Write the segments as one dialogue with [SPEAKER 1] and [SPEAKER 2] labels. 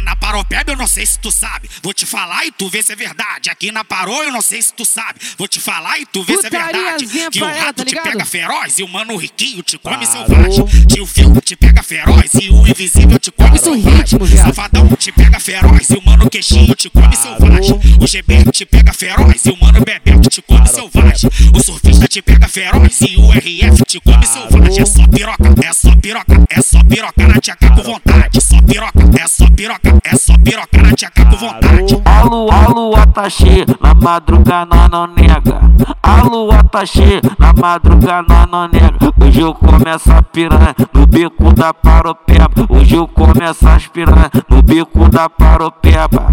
[SPEAKER 1] Aqui na Paropeba eu não sei se tu sabe. Vou te falar e tu vê se é verdade. Aqui na Parou eu não sei se tu sabe. Vou te falar e tu vê se é verdade. Que o rato
[SPEAKER 2] tá
[SPEAKER 1] te pega feroz e o mano riquinho te come
[SPEAKER 3] Parou.
[SPEAKER 1] selvagem. Que o filho te pega feroz e o invisível te come
[SPEAKER 2] em
[SPEAKER 1] selvagem. O safadão te pega feroz e o mano queixinho te come selvagem. O GB te pega feroz e o mano bebel te come selvagem. O surfista te pega feroz e o RF te come selvagem. É só piroca, é só piroca, é só piroca na tchaca com vontade. Piroca, é só piroca, é só piroca na tchaca com vontade.
[SPEAKER 4] A lua, a lua tá cheia, na madruga nós não nega. A lua tá cheia, na madruga nós não nega. Hoje eu começo a piranha no bico da paropeba. Hoje eu começo a piranha no bico da paropeba.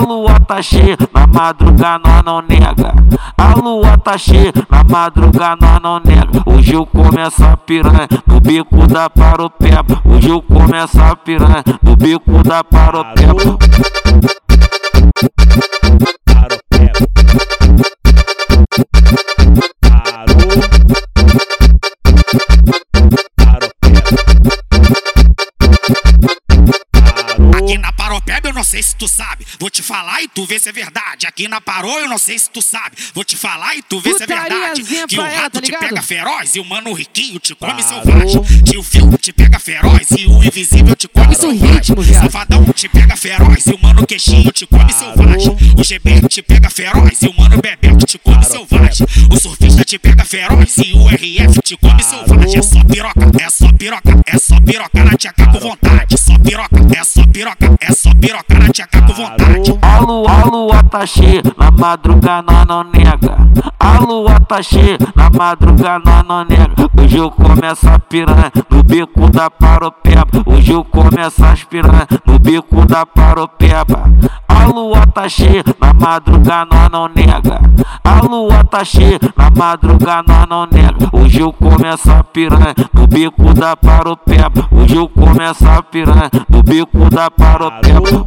[SPEAKER 4] A lua tá cheia, na madruga nós não nega. A lua tá cheia, na madruga nós não nega. Hoje eu começo a piranha no bico da paropeba. Hoje eu começo a piranha no bico da paropeba.
[SPEAKER 1] Sei se tu sabe. Vou te falar e tu vê se é verdade. Aqui na Parou eu não sei se tu sabe. Vou te falar e tu vê se é verdade. Que o
[SPEAKER 2] ela,
[SPEAKER 1] rato
[SPEAKER 2] tá
[SPEAKER 1] te pega feroz e o mano riquinho te come
[SPEAKER 3] Parou.
[SPEAKER 1] selvagem. Que o filho te pega feroz e o invisível te come
[SPEAKER 2] em
[SPEAKER 1] selvagem. O safadão te pega feroz e o mano queixinho te come selvagem. O GB te pega feroz e o mano bebel te come selvagem. O surfista te pega feroz e o RF te come selvagem. É só piroca, é só piroca, é só piroca na tchaca com vontade. Só piroca, é só piroca, é só piroca na tchaca com vontade.
[SPEAKER 4] A lua, a lua tá cheia, na madruga nós não nega. A lua tá cheia, na madruga nós não nega. Hoje eu começo a piranha no bico da paropeba. Hoje eu começo a piranha no bico da paropeba. A lua tá cheia, na madruga nós não nega. A lua tá cheia, na madruga nós não nega. Hoje eu começo a piranha no bico da paropeba. Hoje eu começo a piranha no bico da paropeba.